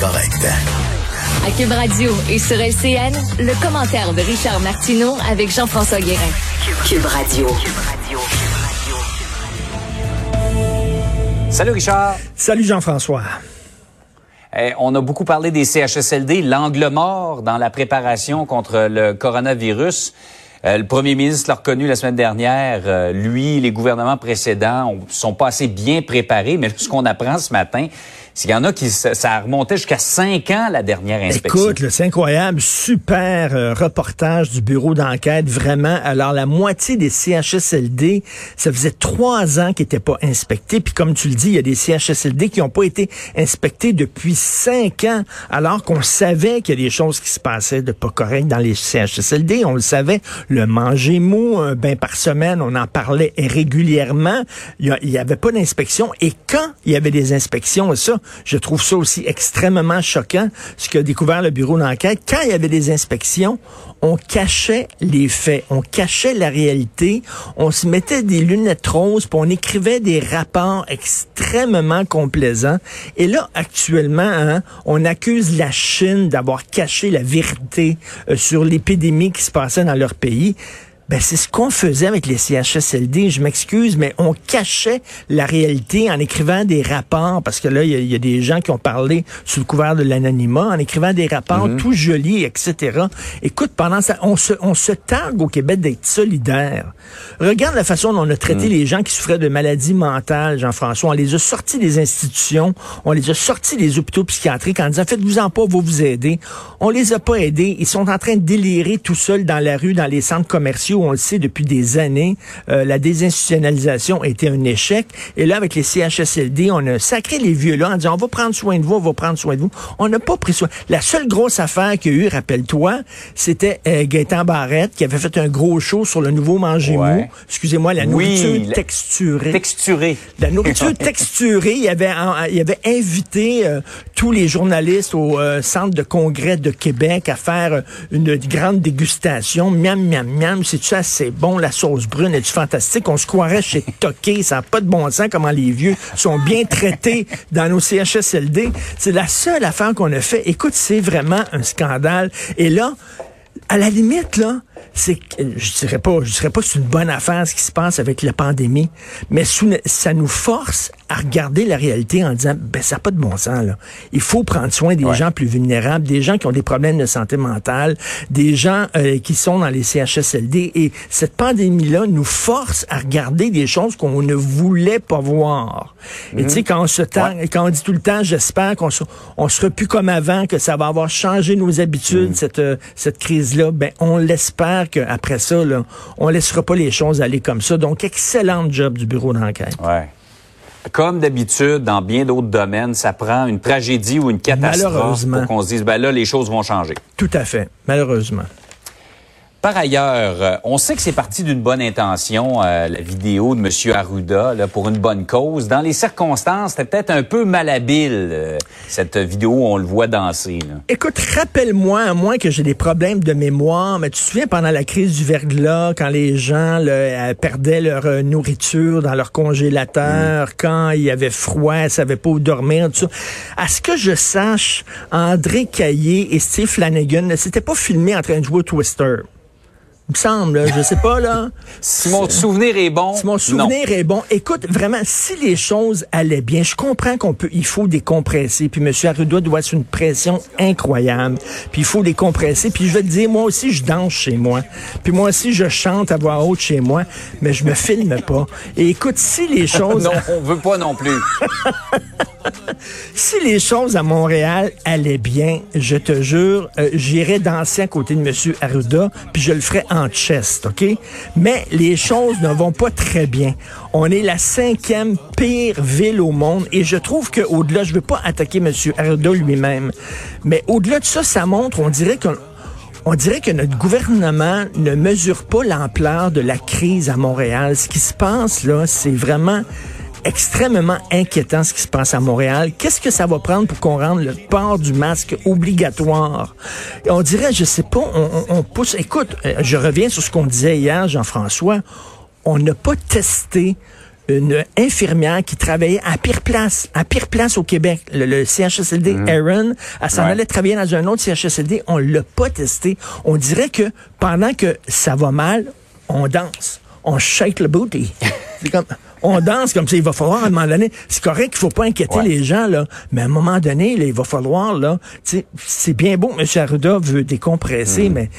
incorrect. À Cube Radio et sur LCN, le commentaire de Richard Martineau avec Jean-François Guérin. Cube Radio. Salut Richard. Salut Jean-François. Eh, on a beaucoup parlé des CHSLD, l'angle mort dans la préparation contre le coronavirus. Euh, le premier ministre l'a reconnu la semaine dernière. Euh, lui, les gouvernements précédents sont pas assez bien préparés. Mais ce qu'on apprend ce matin, c'est qu'il y en a qui ça ça remontait jusqu'à cinq ans la dernière inspection. Écoute, c'est incroyable. Super euh, reportage du bureau d'enquête, vraiment. Alors, la moitié des CHSLD, ça faisait trois ans qu'ils n'étaient pas inspectés. Puis comme tu le dis, il y a des CHSLD qui n'ont pas été inspectés depuis cinq ans, alors qu'on savait qu'il y a des choses qui se passaient de pas correct dans les CHSLD. On le savait. Le manger mou, un bain par semaine, on en parlait régulièrement. Il n'y avait pas d'inspection. Et quand il y avait des inspections, ça, je trouve ça aussi extrêmement choquant, ce qu'a découvert le bureau d'enquête. Quand il y avait des inspections, on cachait les faits, on cachait la réalité, on se mettait des lunettes roses, puis on écrivait des rapports extrêmement complaisants. Et là, actuellement, hein, on accuse la Chine d'avoir caché la vérité euh, sur l'épidémie qui se passait dans leur pays. 咦 Ben, c'est ce qu'on faisait avec les CHSLD. Je m'excuse, mais on cachait la réalité en écrivant des rapports, parce que là, il y, a- il y a des gens qui ont parlé sous le couvert de l'anonymat, en écrivant des rapports tout jolis, etc. Écoute, pendant ça, on se, on se targue au Québec d'être solidaire. Regarde la façon dont on a traité les gens qui souffraient de maladies mentales, Jean-François. On les a sortis des institutions, on les a sortis des hôpitaux psychiatriques en disant, faites-vous-en pas, va vous aider. On les a pas aidés. Ils sont en train de délirer tout seuls dans la rue, dans les centres commerciaux. On le sait depuis des années. Euh, la désinstitutionnalisation a été un échec. Et là, avec les CHSLD, on a sacré les vieux là en disant, on va prendre soin de vous, on va prendre soin de vous. On n'a pas pris soin. La seule grosse affaire qu'il y a eu, rappelle-toi, c'était euh, Gaëtan Barrette qui avait fait un gros show sur le nouveau manger mou. Excusez-moi, la nourriture texturée. Texturé. La nourriture texturée, il avait, il avait invité euh, tous les journalistes au centre de congrès de Québec à faire une grande dégustation. Miam, miam, miam. C'est-tu assez bon? La sauce brune est-tu fantastique? On se croirait chez Toqué. Ça n'a pas de bon sens comment les vieux sont bien traités dans nos CHSLD. C'est la seule affaire qu'on a fait. Écoute, c'est vraiment un scandale. Et là, à la limite, là, c'est je dirais pas, je dirais pas que c'est une bonne affaire ce qui se passe avec la pandémie, mais sous- ça nous force à regarder la réalité en disant, ben ça n'a pas de bon sens là. Il faut prendre soin des Ouais. gens plus vulnérables, des gens qui ont des problèmes de santé mentale, des gens euh, qui sont dans les CHSLD, et cette pandémie-là nous force à regarder des choses qu'on ne voulait pas voir. Et tu sais quand on se tend, quand on dit tout le temps, j'espère qu'on se- on sera plus comme avant, que ça va avoir changé nos habitudes cette euh, cette crise-là, ben on l'espère qu'après ça, là, on laissera pas les choses aller comme ça. Donc, excellent job du bureau d'enquête. Ouais. Comme d'habitude, dans bien d'autres domaines, ça prend une tragédie ou une catastrophe pour qu'on se dise, ben là, les choses vont changer. Tout à fait, malheureusement. Par ailleurs, euh, on sait que c'est parti d'une bonne intention, euh, la vidéo de M. Arruda, là, pour une bonne cause. Dans les circonstances, c'était peut-être un peu malhabile, euh, cette vidéo où on le voit danser. Là. Écoute, rappelle-moi, à moins que j'ai des problèmes de mémoire, mais tu te souviens pendant la crise du verglas, quand les gens là, euh, perdaient leur nourriture dans leur congélateur, quand il y avait froid, ils savaient pas où dormir, tout ça. À ce que je sache, André Caillé et Steve Flanagan ne s'étaient pas filmés en train de jouer au Twister. Il me semble, là, je sais pas, là. Si mon souvenir est bon, Si mon souvenir est bon, écoute, vraiment, si les choses allaient bien, je comprends qu'on peut, il faut décompresser. Puis M. Arruda doit être une pression incroyable. Puis il faut décompresser. Puis je vais te dire, moi aussi, je danse chez moi. Puis moi aussi, je chante à voix haute chez moi, mais je me filme pas. Et écoute, si les choses... non. non, on veut pas non plus. si les choses à Montréal allaient bien, je te jure, euh, j'irais danser à côté de M. Arruda, puis je le ferais en chest, OK? Mais les choses ne vont pas très bien. On est la cinquième pire ville au monde, et je trouve qu'au-delà, je veux pas attaquer M. Arruda lui-même, mais au-delà de ça, ça montre, qu'on on dirait que notre gouvernement ne mesure pas l'ampleur de la crise à Montréal. Ce qui se passe là, c'est vraiment extrêmement inquiétant ce qui se passe à Montréal. Qu'est-ce que ça va prendre pour qu'on rende le port du masque obligatoire? Et on dirait, je sais pas, on, on- on pousse. Écoute, euh, je reviens sur ce qu'on disait hier, Jean-François. On n'a pas testé une infirmière qui travaillait à pire place, à pire place au Québec, le, le CHSLD Aaron, elle s'en Ouais. allait travailler dans un autre CHSLD, on l'a pas testé. On dirait que pendant que ça va mal, on danse, on shake le booty. C'est comme, on danse comme ça. Il va falloir à un moment donné, c'est correct qu'il faut pas inquiéter Ouais. les gens là, mais à un moment donné, là, il va falloir là, tu sais, c'est bien beau, que M. Arruda veut décompresser, mais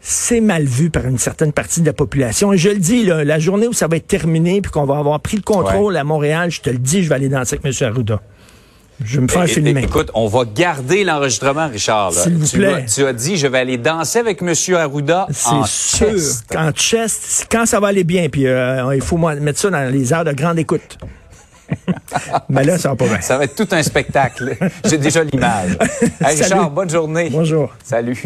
c'est mal vu par une certaine partie de la population. Et je le dis là, la journée où ça va être terminé puis qu'on va avoir pris le contrôle à Montréal, je te le dis, je vais aller danser avec M. Arruda. Je vais me faire É- filmer. Écoute, on va garder l'enregistrement, Richard. S'il vous tu plaît. as- tu as dit, je vais aller danser avec M. Arruda en C'est sûr. chest. En chest, quand ça va aller bien, puis euh, il faut mettre ça dans les heures de grande écoute. Mais là, ça va pas bien. Ça va être tout un spectacle. J'ai déjà l'image. Hey. Richard, bonne journée. Bonjour. Salut.